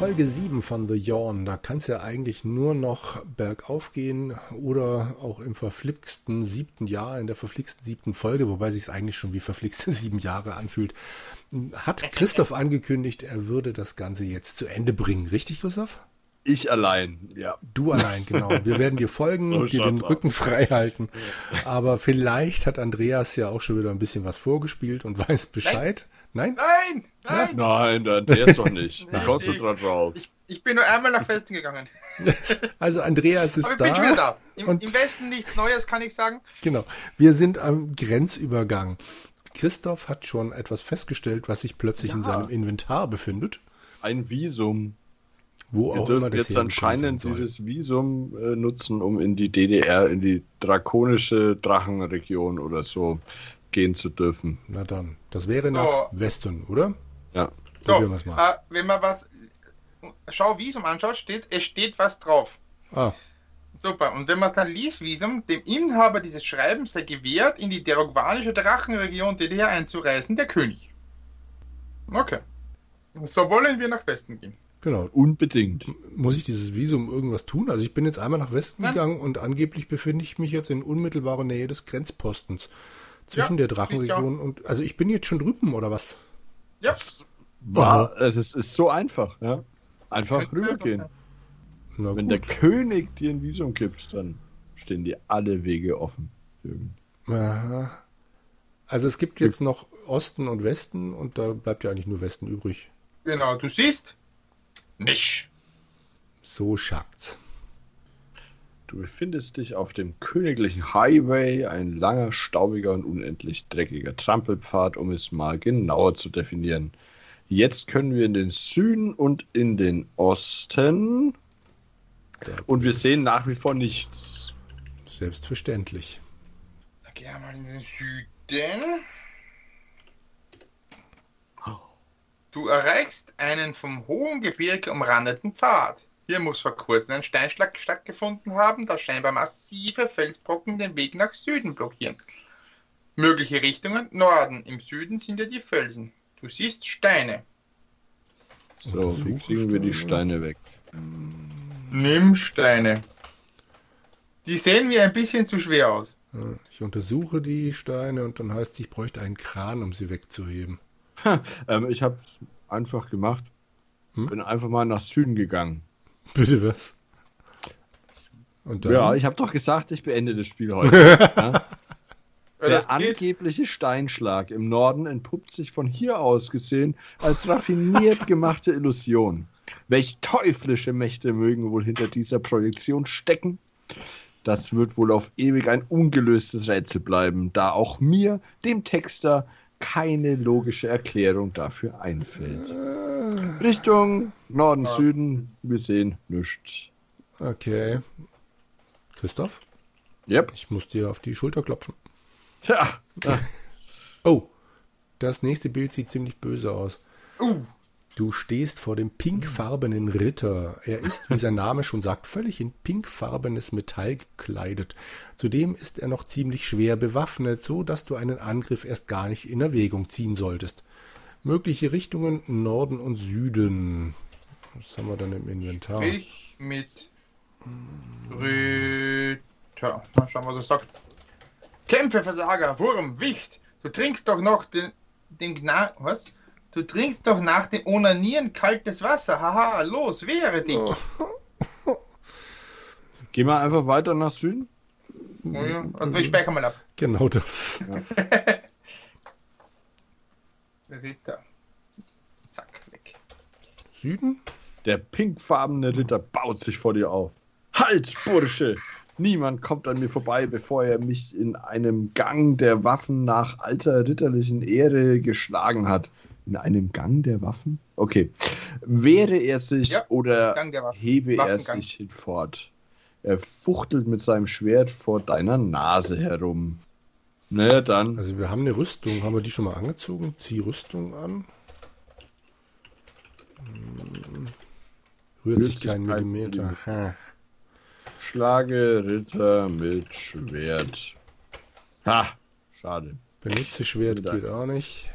Folge 7 von The Yawn. Da kann es ja eigentlich nur noch bergauf gehen oder auch im verflixten siebten Jahr, in der verflixten siebten Folge, wobei sich es eigentlich schon wie verflixte sieben Jahre anfühlt. Hat Christoph angekündigt, er würde das Ganze jetzt zu Ende bringen. Richtig, Christoph? Ich allein, ja. Du allein, genau. Wir werden dir folgen, so dir den Rücken frei halten. Aber vielleicht hat Andreas ja auch schon wieder ein bisschen was vorgespielt und weiß Bescheid. Nein? Nein! Nein! Nein, nein der ist doch nicht. Da kommst du dran drauf. Ich, ich, bin nur einmal nach Westen gegangen. Also Andreas ist Aber ich da. bin schon wieder da. Im, und Im Westen nichts Neues, kann ich sagen. Genau. Wir sind am Grenzübergang. Christoph hat schon etwas festgestellt, was sich plötzlich ja. in seinem Inventar befindet. Ein Visum. Wo Wir auch dürfen immer das jetzt anscheinend dieses Visum äh, nutzen, um in die DDR, in die drakonische Drachenregion oder so gehen zu dürfen. Na dann, das wäre so. nach Westen, oder? Ja. So, äh, wenn man was Schau Visum anschaut, steht, es steht was drauf. Ah. Super. Und wenn man es dann liest, Visum, dem Inhaber dieses Schreibens sei gewährt, in die derogvanische Drachenregion DDR einzureisen, der König. Okay. So wollen wir nach Westen gehen. Genau. Unbedingt. Muss ich dieses Visum irgendwas tun? Also ich bin jetzt einmal nach Westen Nein. gegangen und angeblich befinde ich mich jetzt in unmittelbarer Nähe des Grenzpostens zwischen ja, der Drachenregion und. Also ich bin jetzt schon drüben, oder was? Ja. Das, war, äh, das ist so einfach, ja. Einfach rübergehen. Wenn der König dir ein Visum gibt, dann stehen dir alle Wege offen. Aha. Also es gibt jetzt noch Osten und Westen und da bleibt ja eigentlich nur Westen übrig. Genau, du siehst nicht. So schakt's. Du befindest dich auf dem königlichen Highway, ein langer, staubiger und unendlich dreckiger Trampelpfad, um es mal genauer zu definieren. Jetzt können wir in den Süden und in den Osten. Und wir sehen nach wie vor nichts. Selbstverständlich. Dann gehen wir mal in den Süden. Du erreichst einen vom hohen Gebirge umrandeten Pfad. Hier muss vor kurzem ein Steinschlag stattgefunden haben, da scheinbar massive Felsbrocken den Weg nach Süden blockieren. Mögliche Richtungen Norden. Im Süden sind ja die Felsen. Du siehst Steine. So, wie kriegen wir die Steine weg? Nimm Steine. Die sehen mir ein bisschen zu schwer aus. Ich untersuche die Steine und dann heißt es, ich bräuchte einen Kran, um sie wegzuheben. ähm, ich habe es einfach gemacht. Hm? Bin einfach mal nach Süden gegangen. Bitte was? ja, ich habe doch gesagt, ich beende das Spiel heute. ja? Der angebliche Steinschlag im Norden entpuppt sich von hier aus gesehen als raffiniert gemachte Illusion. Welch teuflische Mächte mögen wohl hinter dieser Projektion stecken? Das wird wohl auf ewig ein ungelöstes Rätsel bleiben, da auch mir, dem Texter, keine logische Erklärung dafür einfällt. Richtung Norden, ja. Süden, wir sehen nichts. Okay. Christoph? Yep. Ich muss dir auf die Schulter klopfen. Tja. oh, das nächste Bild sieht ziemlich böse aus. Uh. Du stehst vor dem pinkfarbenen Ritter. Er ist, wie sein Name schon sagt, völlig in pinkfarbenes Metall gekleidet. Zudem ist er noch ziemlich schwer bewaffnet, so dass du einen Angriff erst gar nicht in Erwägung ziehen solltest. Mögliche Richtungen Norden und Süden. Was haben wir dann im Inventar? Ich mit Ritter. Mal schauen, was er sagt. Kämpfe, Versager, Wurm, Wicht. Du trinkst doch noch den, den Gna was? Du trinkst doch nach dem Onanieren kaltes Wasser. Haha, los, wehre dich. Oh. Geh mal einfach weiter nach Süden. Oh ja. Und wir speichern mal ab. Genau das. Ja. Ritter. Zack, weg. Süden? Der pinkfarbene Ritter baut sich vor dir auf. Halt, Bursche! Niemand kommt an mir vorbei, bevor er mich in einem Gang der Waffen nach alter ritterlichen Ehre geschlagen hat. In einem Gang der Waffen? Okay. Wehre er sich ja, oder hebe er sich hinfort? Er fuchtelt mit seinem Schwert vor deiner Nase herum. Naja, dann. Also wir haben eine Rüstung. Haben wir die schon mal angezogen? Zieh Rüstung an. Hm. Rührt, Rührt sich kein Millimeter. Millimeter. Schlage Ritter mit Schwert. Ha, schade. Benutze Schwert geht auch nicht.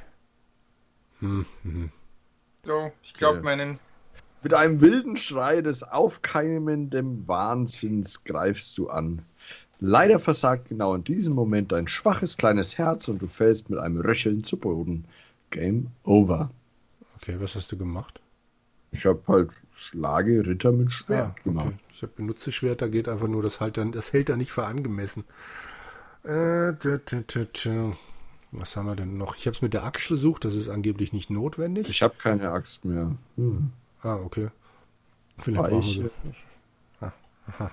So, ich glaube, okay. meinen Mit einem wilden Schrei des aufkeimenden Wahnsinns greifst du an. Leider versagt genau in diesem Moment dein schwaches kleines Herz und du fällst mit einem Röcheln zu Boden. Game over. Okay, was hast du gemacht? Ich habe halt Schlage Ritter mit Schwert ah, gemacht. Okay. Ich habe benutze Schwert, da geht einfach nur, das, halt dann, das hält da nicht für angemessen. Äh, tü, tü, tü, Was haben wir denn noch? Ich habe es mit der Axt versucht, das ist angeblich nicht notwendig. Ich habe keine Axt mehr. Hm. Ah, okay. Vielleicht Weiche, ah,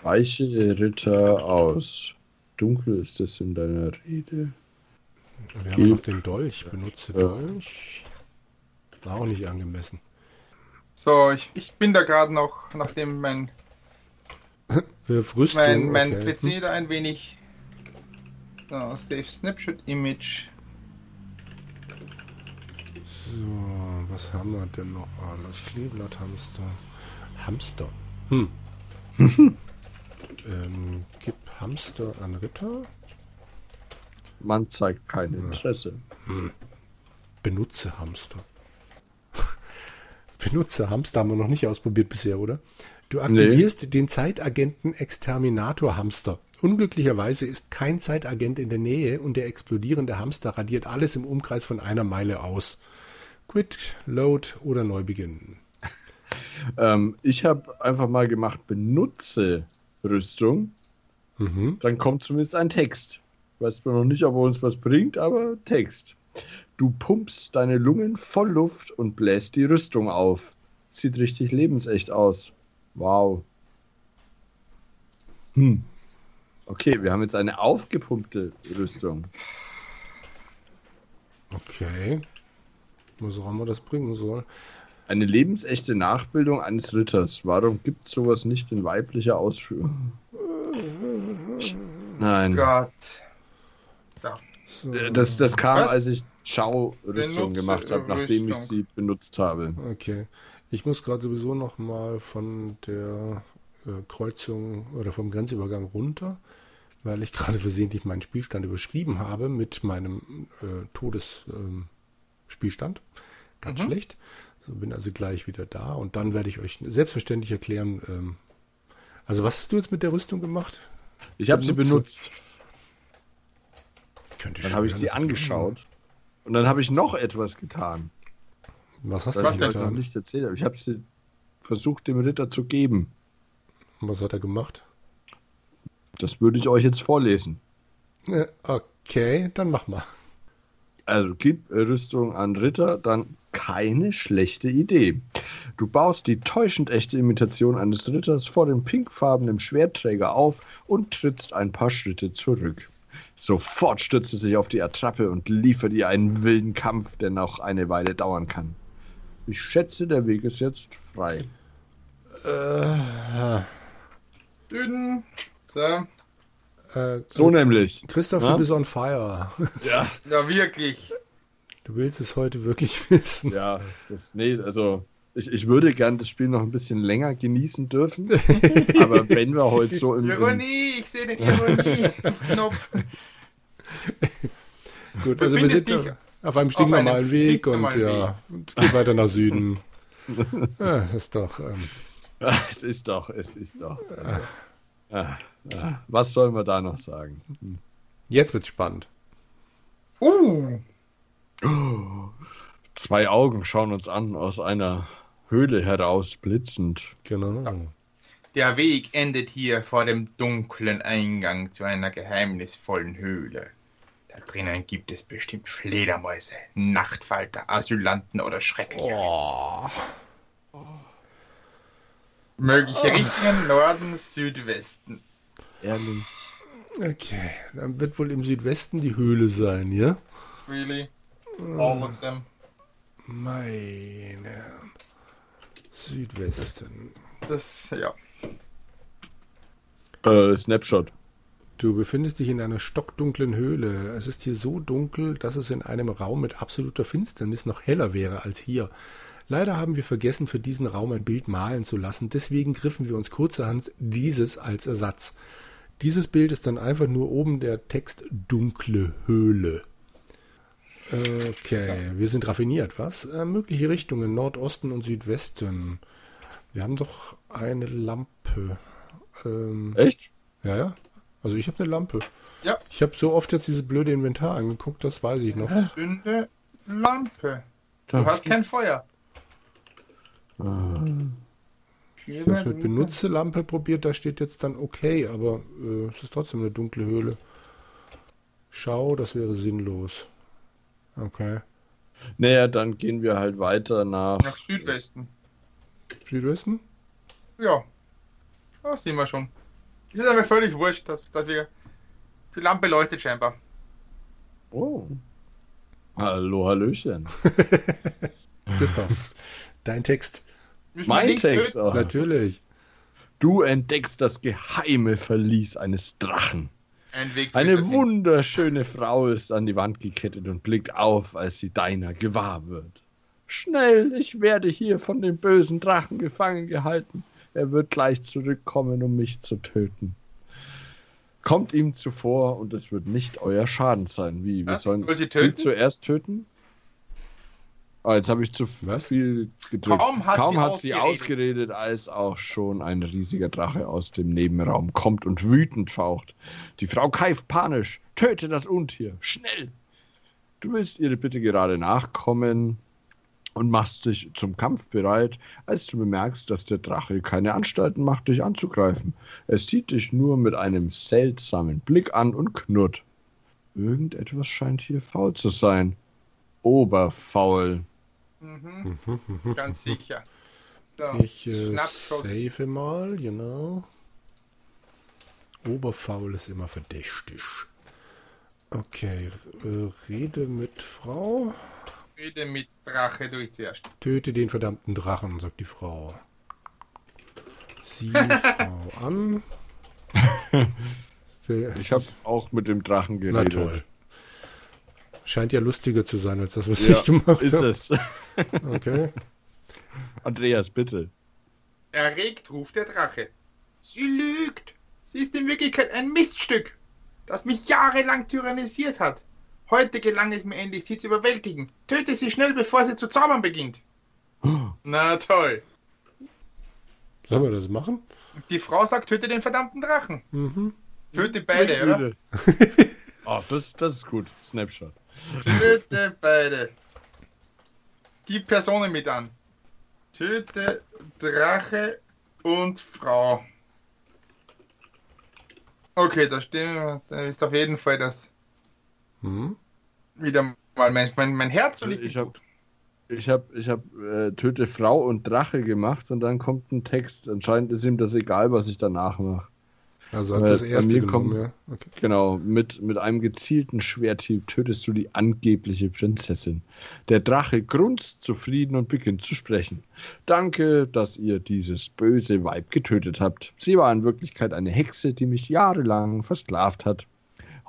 Weiche Ritter aus. Dunkel ist es in deiner Rede. Wir haben noch den Dolch. Benutze Dolch. War auch nicht angemessen. So, ich, ich bin da gerade noch, nachdem mein, Rüstung, mein, mein okay. PC da ein wenig so, Save Snapshot Image. So, was haben wir denn noch alles? Kleeblatt, Hamster. Hamster. Hm. ähm, gib Hamster an Ritter. Man zeigt kein Interesse. Hm. Benutze Hamster. Benutze Hamster haben wir noch nicht ausprobiert bisher, oder? Du aktivierst nee. den Zeitagenten Exterminator Hamster. Unglücklicherweise ist kein Zeitagent in der Nähe und der explodierende Hamster radiert alles im Umkreis von einer Meile aus. Quit, Load oder neu beginnen. ähm, ich habe einfach mal gemacht, benutze Rüstung. Mhm. Dann kommt zumindest ein Text. Weiß man noch nicht, ob er uns was bringt, aber Text. Du pumpst deine Lungen voll Luft und bläst die Rüstung auf. Sieht richtig lebensecht aus. Wow. Hm. Okay, wir haben jetzt eine aufgepumpte Rüstung. Okay. Was auch immer das bringen soll. Eine lebensechte Nachbildung eines Ritters. Warum gibt es sowas nicht in weiblicher Ausführung? Nein. Gott. So. Das, das kam, Was? als ich Schau-Rüstung gemacht habe, nachdem ich sie benutzt habe. Okay. Ich muss gerade sowieso noch mal von der äh, Kreuzung oder vom Grenzübergang runter, weil ich gerade versehentlich meinen Spielstand überschrieben habe mit meinem äh, Todesspielstand. Ähm, Ganz mhm. schlecht. So bin also gleich wieder da und dann werde ich euch selbstverständlich erklären. Ähm, also was hast du jetzt mit der Rüstung gemacht? Ich habe sie benutzt. Dann habe ich sie angeschaut. Und dann habe ich noch etwas getan. Was hast du was getan? Ich noch nicht erzählt habe. Ich habe sie versucht, dem Ritter zu geben. Und was hat er gemacht? Das würde ich euch jetzt vorlesen. Okay, dann mach mal. Also gib Rüstung an Ritter, dann keine schlechte Idee. Du baust die täuschend echte Imitation eines Ritters vor dem pinkfarbenen Schwertträger auf und trittst ein paar Schritte zurück. Sofort stürzt es sich auf die Attrappe und liefert ihr einen wilden Kampf, der noch eine Weile dauern kann. Ich schätze, der Weg ist jetzt frei. Äh. Süden. So. Äh, so nämlich. Christoph, ja? du bist on fire. Ja, ja, wirklich. Du willst es heute wirklich wissen. Ja, das, nee, also ich, ich würde gern das Spiel noch ein bisschen länger genießen dürfen. aber wenn wir heute so im. Ironie, ich sehe den Ironie-Knopf. Gut, also wir sind auf einem stinknormalen Weg und ja, und geht weiter nach Süden. ja, das ist doch. Ähm, es ist doch, es ist doch. Also, äh, was sollen wir da noch sagen? Hm. Jetzt wird's spannend. Uh. Zwei Augen schauen uns an aus einer Höhle heraus, blitzend. Genau. Der Weg endet hier vor dem dunklen Eingang zu einer geheimnisvollen Höhle. Da drinnen gibt es bestimmt Fledermäuse, Nachtfalter, Asylanten oder Schreckliches. Oh. Mögliche oh. Richtungen Norden, Südwesten. Ehrlich. Okay, dann wird wohl im Südwesten die Höhle sein, ja? Really? All of them. Meine. Südwesten. Das, das ja. Äh, Snapshot. Du befindest dich in einer stockdunklen Höhle. Es ist hier so dunkel, dass es in einem Raum mit absoluter Finsternis noch heller wäre als hier. Leider haben wir vergessen, für diesen Raum ein Bild malen zu lassen, deswegen griffen wir uns kurzerhand dieses als Ersatz. Dieses Bild ist dann einfach nur oben der Text dunkle Höhle. Okay, wir sind raffiniert, was? Äh, mögliche Richtungen Nordosten und Südwesten. Wir haben doch eine Lampe. Ähm, Echt? Ja, ja. Also ich habe eine Lampe. Ja. Ich habe so oft jetzt dieses blöde Inventar angeguckt, das weiß ich noch. Zünde Lampe. Du hast kein Feuer. Ah. Ich habe es mit benutze Lampe probiert, da steht jetzt dann okay, aber äh, es ist trotzdem eine dunkle Höhle. Schau, das wäre sinnlos. Okay. Naja, dann gehen wir halt weiter nach. Nach Südwesten. Südwesten? Ja. Das sehen wir schon. Es ist aber völlig wurscht, dass, dass wir. Die Lampe leuchtet scheinbar. Oh. Hallo, Hallöchen. Christoph, dein Text. Mein Text auch. Natürlich. Du entdeckst das geheime Verlies eines Drachen. Ein Eine wunderschöne Frau ist an die Wand gekettet und blickt auf, als sie deiner gewahr wird. Schnell, ich werde hier von dem bösen Drachen gefangen gehalten. Er wird gleich zurückkommen, um mich zu töten. Kommt ihm zuvor und es wird nicht euer Schaden sein. Wie? Wir sollen sie, sie zuerst töten? Oh, jetzt habe ich zu Was? viel gedrückt. Kaum hat, Kaum sie, hat ausgeredet. sie ausgeredet, als auch schon ein riesiger Drache aus dem Nebenraum kommt und wütend faucht. Die Frau keift panisch. Töte das Untier. Schnell! Du willst ihre Bitte gerade nachkommen und machst dich zum Kampf bereit, als du bemerkst, dass der Drache keine Anstalten macht, dich anzugreifen. Er sieht dich nur mit einem seltsamen Blick an und knurrt. Irgendetwas scheint hier faul zu sein. Oberfaul. Mhm. Ganz sicher. So, ich äh, save mal, genau. Oberfaul ist immer verdächtig. Okay, äh, rede mit Frau. Rede mit Drache durch zuerst. Töte den verdammten Drachen, sagt die Frau. Sieh Frau an. ich habe auch mit dem Drachen geredet. Na toll. Scheint ja lustiger zu sein als das, was ja, ich gemacht habe. Ist es. okay. Andreas, bitte. Erregt ruft der Drache. Sie lügt. Sie ist in Wirklichkeit ein Miststück, das mich jahrelang tyrannisiert hat. Heute gelang es mir endlich, sie zu überwältigen. Töte sie schnell, bevor sie zu zaubern beginnt. Na toll. Sollen wir das machen? Die Frau sagt, töte den verdammten Drachen. Mhm. Töte beide, oder? oh, das, das ist gut. Snapshot. Töte beide. Gib Personen mit an. Töte Drache und Frau. Okay, da stehen, da ist auf jeden Fall das. Hm? Wieder mal mein, mein, mein Herz liegt. Ich habe ich hab, ich hab, äh, Töte Frau und Drache gemacht und dann kommt ein Text. Anscheinend ist ihm das egal, was ich danach mache. Also hat das erste genommen, kommt, ja. Okay. Genau, mit, mit einem gezielten Schwerthieb tötest du die angebliche Prinzessin. Der Drache grunzt zufrieden und beginnt zu sprechen. Danke, dass ihr dieses böse Weib getötet habt. Sie war in Wirklichkeit eine Hexe, die mich jahrelang versklavt hat.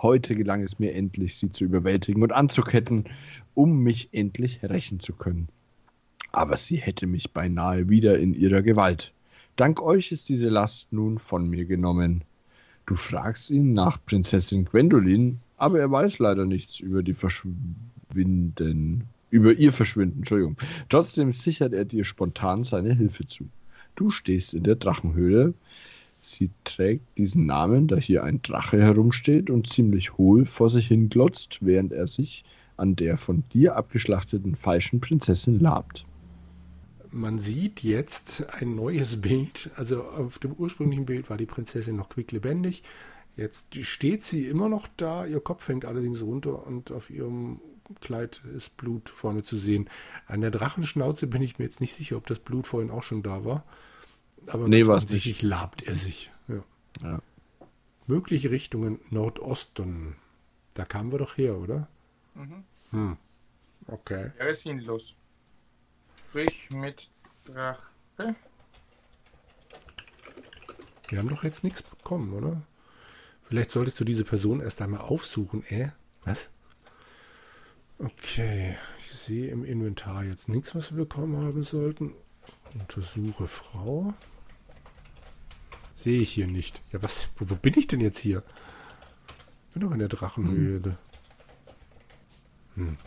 Heute gelang es mir endlich, sie zu überwältigen und anzuketten, um mich endlich rächen zu können. Aber sie hätte mich beinahe wieder in ihrer Gewalt. Dank euch ist diese Last nun von mir genommen. Du fragst ihn nach Prinzessin Gwendolyn, aber er weiß leider nichts über die Verschwinden, über ihr Verschwinden, Entschuldigung. Trotzdem sichert er dir spontan seine Hilfe zu. Du stehst in der Drachenhöhle. Sie trägt diesen Namen, da hier ein Drache herumsteht und ziemlich hohl vor sich hin glotzt, während er sich an der von dir abgeschlachteten falschen Prinzessin labt man sieht jetzt ein neues Bild. Also auf dem ursprünglichen Bild war die Prinzessin noch quicklebendig. Jetzt steht sie immer noch da, ihr Kopf hängt allerdings runter und auf ihrem Kleid ist Blut vorne zu sehen. An der Drachenschnauze bin ich mir jetzt nicht sicher, ob das Blut vorhin auch schon da war. Aber nee, offensichtlich labt er sich. Ja. ja. Mögliche Richtungen Nordosten. Da kamen wir doch her, oder? Mhm. Hm. Okay. Er ist sinnlos. Sprich mit Drache. Wir haben doch jetzt nichts bekommen, oder? Vielleicht solltest du diese Person erst einmal aufsuchen, äh? Was? Okay, ich sehe im Inventar jetzt nichts, was wir bekommen haben sollten. Untersuche Frau. Sehe ich hier nicht. Ja, was? Wo, wo bin ich denn jetzt hier? Ich bin doch in der Drachenhöhle. Hm.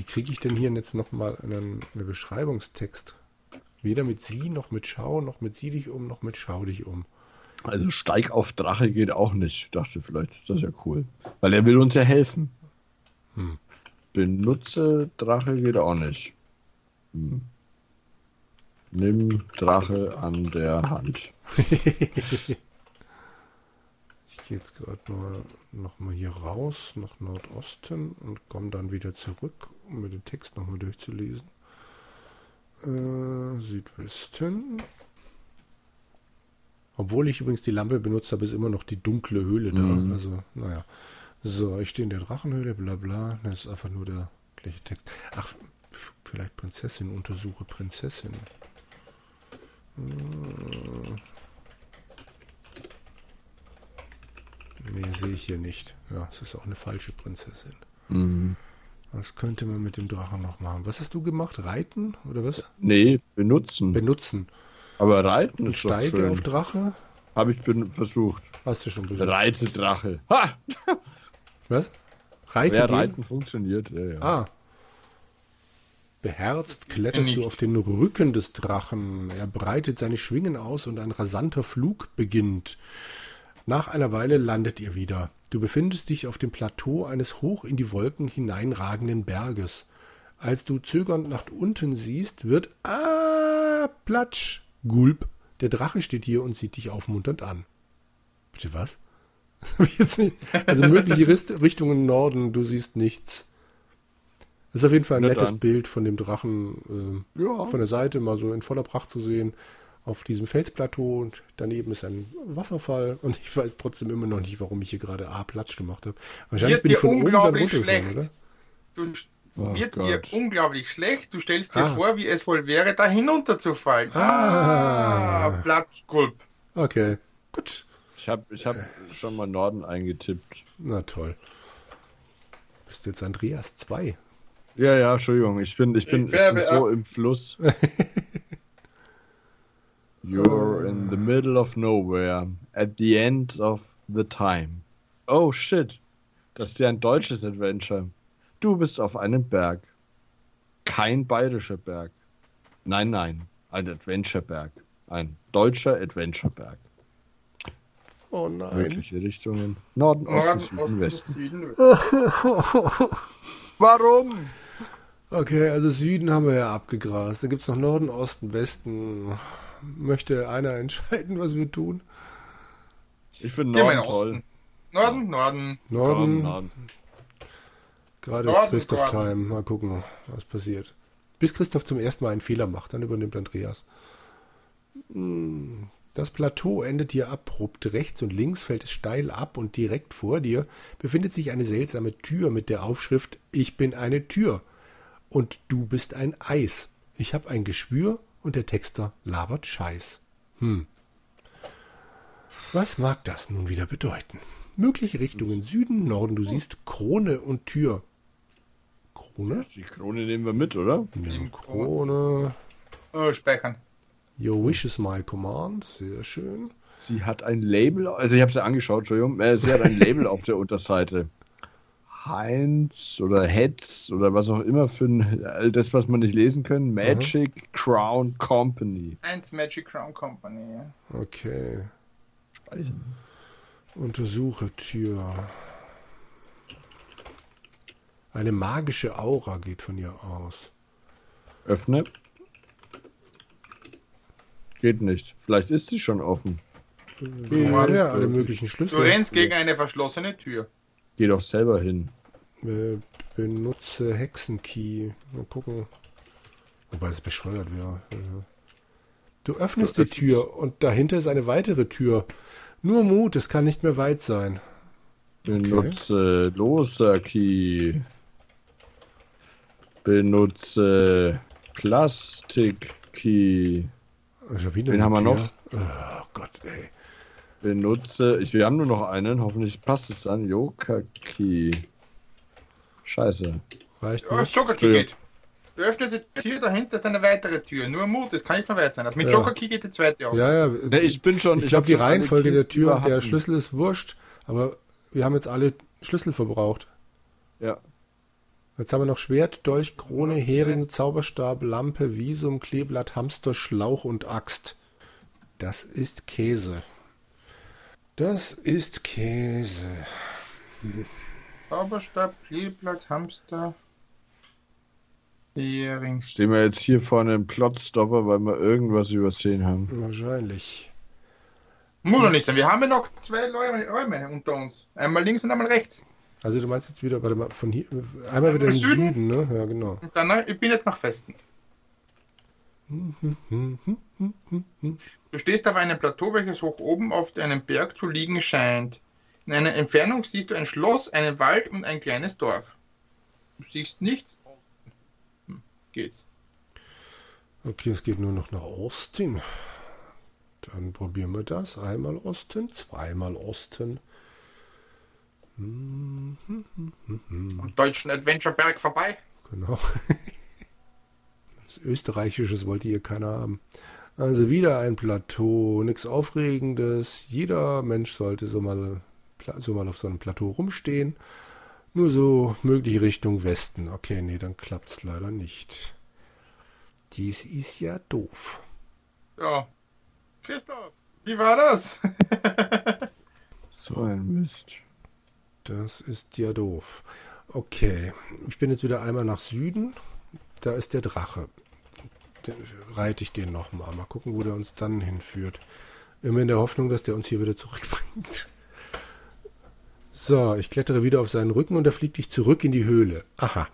Wie kriege ich denn hier jetzt nochmal einen, einen Beschreibungstext Weder mit sie, noch mit Schau, noch mit sie dich um, noch mit Schau dich um. Also Steig auf Drache geht auch nicht. Ich dachte, vielleicht ist das ja cool. Weil er will uns ja helfen. Hm. Benutze Drache geht auch nicht. Hm. Nimm Drache an der Hand. ich gehe jetzt gerade mal noch mal hier raus nach Nordosten und komme dann wieder zurück, um mir den Text noch mal durchzulesen. Äh, Südwesten. Obwohl ich übrigens die Lampe benutzt habe, ist immer noch die dunkle Höhle da. Mhm. Also, naja. So, ich stehe in der Drachenhöhle, bla bla. Das ist einfach nur der gleiche Text. Ach, vielleicht Prinzessin, untersuche Prinzessin. Hm. Nee, sehe ich hier nicht. Ja, es ist auch eine falsche Prinzessin. Mhm. Was könnte man mit dem Drachen noch machen? Was hast du gemacht? Reiten oder was? Nee, benutzen. Benutzen. Aber reiten ist Steige doch schön. auf Drache? Habe ich versucht. Hast du schon versucht? Reite Drache. Ha! Was? Reite ja, Reiten funktioniert. Ja, ja. Ah. Beherzt kletterst du auf den Rücken des Drachen. Er breitet seine Schwingen aus und ein rasanter Flug beginnt. Nach einer Weile landet ihr wieder. Du befindest dich auf dem Plateau eines hoch in die Wolken hineinragenden Berges. Als du zögernd nach unten siehst, wird Ah, Platsch, Gulp. Der Drache steht hier und sieht dich aufmunternd an. Bitte was? also mögliche Richtungen Norden, du siehst nichts. Das ist auf jeden Fall ein Nicht nettes an. Bild von dem Drachen äh, ja. von der Seite, mal so in voller Pracht zu sehen. Auf diesem Felsplateau und daneben ist ein Wasserfall und ich weiß trotzdem immer noch nicht, warum ich hier gerade A Platsch gemacht habe. Wahrscheinlich Wird bin ich von oben dann runtergefallen, oder? Du, oh wird Gott. dir unglaublich schlecht. Du stellst dir ah. vor, wie es wohl wäre, da hinunterzufallen. Ah, ah Platschgulp. Okay, gut. Ich habe ich hab schon mal Norden eingetippt. Na toll. Bist du jetzt Andreas 2? Ja, ja, Entschuldigung, ich bin, ich bin, ich bin so im Fluss. You're in the middle of nowhere, at the end of the time. Oh shit, das ist ja ein deutsches Adventure. Du bist auf einem Berg. Kein bayerischer Berg. Nein, nein, ein Adventureberg. Ein deutscher Adventureberg. Oh nein. Mögliche Richtungen. Norden, Osten, Süden, Westen. Warum? Okay, also Süden haben wir ja abgegrast. Da gibt es noch Norden, Osten, Westen. Möchte einer entscheiden, was wir tun? Ich finde Norden toll. Norden, Norden. Norden. Norden. Gerade Norden, ist Christoph Time. Mal gucken, was passiert. Bis Christoph zum ersten Mal einen Fehler macht, dann übernimmt Andreas. Hm, das Plateau endet hier abrupt. Rechts und links fällt es steil ab und direkt vor dir befindet sich eine seltsame Tür mit der Aufschrift Ich bin eine Tür und du bist ein Eis. Ich hab ein Geschwür und der Texter labert Scheiß. Hm. Was mag das nun wieder bedeuten? Mögliche Richtungen Süden, Norden, du siehst Krone und Tür. Krone? Die Krone nehmen wir mit, oder? Nehmen Krone. Oh, speichern. Your wish is my command. Sehr schön. Sie hat ein Label, also ich habe sie angeschaut, Entschuldigung. Äh, sie hat ein Label auf der Unterseite. Heinz oder Hetz oder was auch immer für ein, all das, was man nicht lesen können. Magic Aha. Crown Company. Heinz Magic Crown Company, ja. Okay. Speichern. Untersuche Tür. Eine magische Aura geht von ihr aus. Öffne. Geht nicht. Vielleicht ist sie schon offen. Ja, ja alle möglichen Schlüssel. Du rennst gegen eine verschlossene Tür. Geh doch selber hin. Äh, benutze Hexenkey. Mal gucken. Wobei es bescheuert wäre. Du öffnest die Tür und dahinter ist eine weitere Tür. Nur Mut, es kann nicht mehr weit sein. Benutze okay. Loser Key. Benutze Plastik Key. Wen haben wir noch? Oh Gott, ey. Benutze, ich, wir haben nur noch einen, hoffentlich passt es dann. Yokaki. Scheiße. Reicht ja, Yokaki geht. Du öffnest die Tür, dahinter ist eine weitere Tür. Nur Mut, das kann nicht mehr weit sein. Also mit ja. Yokaki geht die zweite auf. Ja, ja. Nee, ich bin schon. Ich, ich glaube, die Reihenfolge der Tür, der Schlüssel ist wurscht, aber wir haben jetzt alle Schlüssel verbraucht. Ja. Jetzt haben wir noch Schwert, Dolch, Krone, Hering, Zauberstab, Lampe, Visum, Kleeblatt, Hamster, Schlauch und Axt. Das ist Käse. Das ist Käse. Zauberstab, Kleeblatt, Hamster, Hering. Stehen wir jetzt hier vor einem Plotstopper, weil wir irgendwas übersehen haben? Wahrscheinlich. Muss doch nicht sein. Wir haben ja noch zwei Räume unter uns. Einmal links und einmal rechts. Also du meinst jetzt wieder, warte mal, von hier, einmal wieder im Süden? Süden, ne? Ja, genau. Und dann, ich bin jetzt nach Westen. Du stehst auf einem Plateau, welches hoch oben auf einem Berg zu liegen scheint. In einer Entfernung siehst du ein Schloss, einen Wald und ein kleines Dorf. Du siehst nichts. Hm, geht's. Okay, es geht nur noch nach Osten. Dann probieren wir das. Einmal Osten, zweimal Osten. Am deutschen Adventureberg vorbei. Genau. Das Österreichisches wollte hier keiner haben. Also wieder ein Plateau, nichts Aufregendes. Jeder Mensch sollte so mal, so mal auf so einem Plateau rumstehen. Nur so möglich Richtung Westen. Okay, nee, dann klappt es leider nicht. Dies ist ja doof. Ja. Christoph, wie war das? so ein Mist. Das ist ja doof. Okay, ich bin jetzt wieder einmal nach Süden. Da ist der Drache. Den, reite ich den nochmal. Mal gucken, wo der uns dann hinführt. Immer in der Hoffnung, dass der uns hier wieder zurückbringt. So, ich klettere wieder auf seinen Rücken und er fliegt dich zurück in die Höhle. Aha.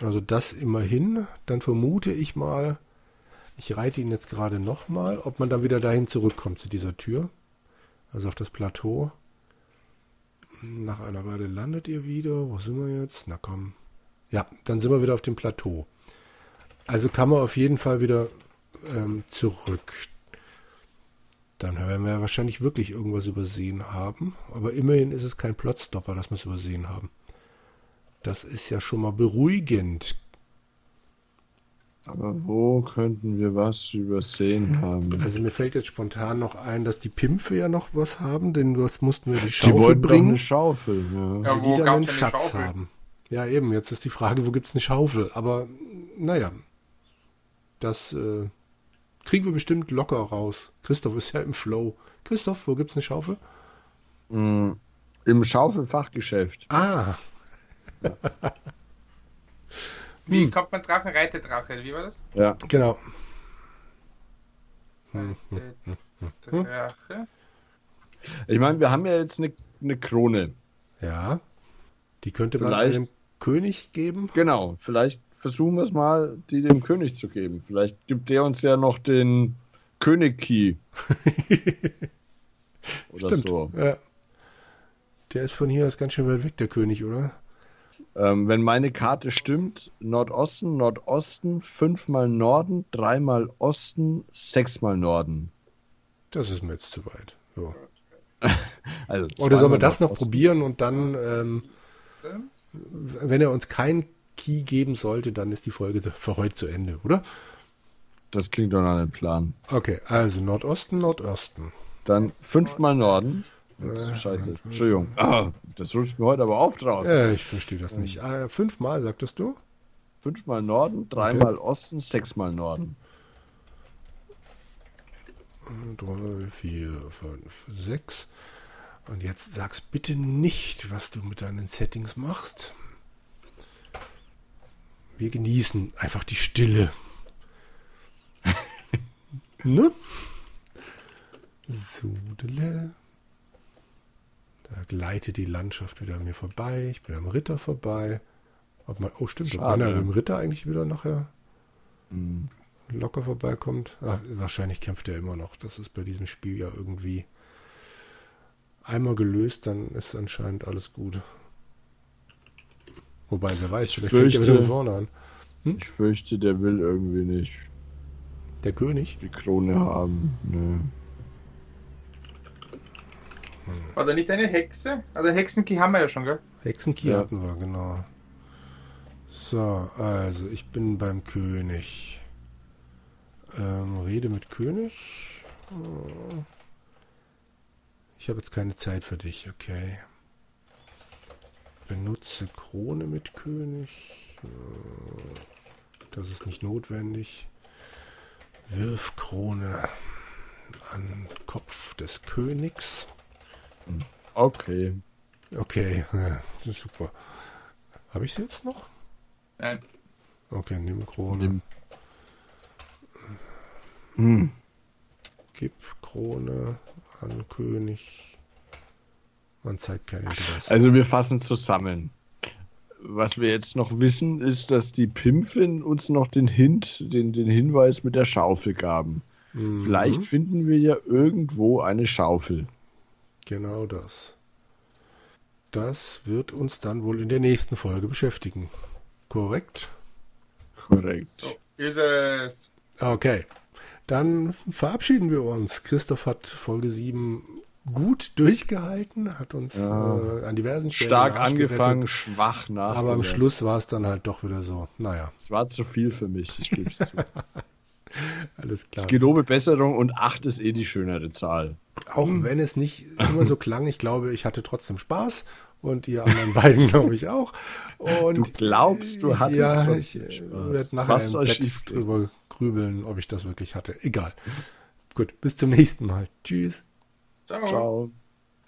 Also das immerhin. Dann vermute ich mal, ich reite ihn jetzt gerade nochmal, ob man dann wieder dahin zurückkommt zu dieser Tür. Also auf das Plateau. Nach einer Weile landet ihr wieder. Wo sind wir jetzt? Na komm. Ja, dann sind wir wieder auf dem Plateau. Also kann man auf jeden Fall wieder ähm, zurück. Dann werden wir ja wahrscheinlich wirklich irgendwas übersehen haben. Aber immerhin ist es kein Plotstopper, dass wir es übersehen haben. Das ist ja schon mal beruhigend. Aber wo könnten wir was übersehen haben? Also mir fällt jetzt spontan noch ein, dass die Pimpfe ja noch was haben, denn das mussten wir die Schaufel die wollten bringen. eine Schaufel, ja. ja die dann einen Schatz Schaufel? haben. Ja, eben, jetzt ist die Frage, wo gibt es eine Schaufel? Aber naja, das äh, kriegen wir bestimmt locker raus. Christoph ist ja im Flow. Christoph, wo gibt es eine Schaufel? Mm, Im Schaufelfachgeschäft. Ah. Wie hm. kommt man Drachen? Reitedrache, wie war das? Ja. Genau. Drache. Ich meine, wir haben ja jetzt eine, eine Krone. Ja. Die könnte man einem König geben. Genau. Vielleicht versuchen wir es mal, die dem König zu geben. Vielleicht gibt der uns ja noch den König-Key. oder Stimmt. so. Ja. Der ist von hier aus ganz schön weit weg, der König, oder? Ähm, wenn meine Karte stimmt, Nordosten, Nordosten, fünfmal Norden, dreimal Osten, sechsmal Norden. Das ist mir jetzt zu weit. So. also Oder sollen wir das noch Osten. probieren und dann, ähm, wenn er uns keinen Key geben sollte, dann ist die Folge für heute zu Ende, oder? Das klingt doch nach einem Plan. Okay, also Nordosten, Nordosten. Dann fünfmal Norden. Jetzt, scheiße, Entschuldigung. Ah, das rutscht mir heute aber auf draus. Ja, ich verstehe das nicht. Äh, fünfmal, sagtest du? Fünfmal Norden, dreimal okay. Osten, sechsmal Norden. Drei, vier, fünf, sechs. Und jetzt sag's bitte nicht, was du mit deinen Settings machst. Wir genießen einfach die Stille. ne? Sudele. Da gleitet die Landschaft wieder an mir vorbei. Ich bin am Ritter vorbei. Man, oh, stimmt. Ob man beim Ritter eigentlich wieder nachher mhm. locker vorbeikommt. Ach, wahrscheinlich kämpft er immer noch. Das ist bei diesem Spiel ja irgendwie einmal gelöst, dann ist anscheinend alles gut. Wobei, wer weiß, vielleicht fängt er wieder vorne an. Hm? Ich fürchte, der will irgendwie nicht. Der König? Die Krone haben. Nö. Hm. War da nicht eine Hexe? Also Hexenkey haben wir ja schon, gell? Hexenkey ja. hatten wir, genau. So, also ich bin beim König. Ähm, rede mit König. Ich habe jetzt keine Zeit für dich, okay. Benutze Krone mit König. Das ist nicht notwendig. Wirf Krone an Kopf des Königs. Okay. Okay, ja, das ist super. Habe ich sie jetzt noch? Nein. Okay, nimm Krone. Nimm. Hm. Gib Krone an König. Man zeigt kein Interesse. Also wir fassen zusammen. Was wir jetzt noch wissen, ist, dass die Pimpfin uns noch den Hint, den, den Hinweis mit der Schaufel gaben. Mhm. Vielleicht finden wir ja irgendwo eine Schaufel. Genau das. Das wird uns dann wohl in der nächsten Folge beschäftigen. Korrekt? Korrekt. So ist es. Okay. Dann verabschieden wir uns. Christoph hat Folge 7 gut durchgehalten, hat uns Ja. äh, an diversen Stellen Stark den Arsch angefangen, gerettet. schwach nach. Aber am Schluss war es dann halt doch wieder so. Naja, Es war zu viel für mich, ich gebe es zu. alles klar. Es gelobe Besserung und 8 ist eh die schönere Zahl. Auch wenn es nicht immer so klang, ich glaube, ich hatte trotzdem Spaß und ihr anderen beiden, glaube ich, auch. Und Du glaubst, du hattest ja, trotzdem ich Spaß. werde nachher Was im schiefgehen? drüber grübeln, ob ich das wirklich hatte. Egal. Gut, bis zum nächsten Mal. Tschüss. Ciao. Ciao.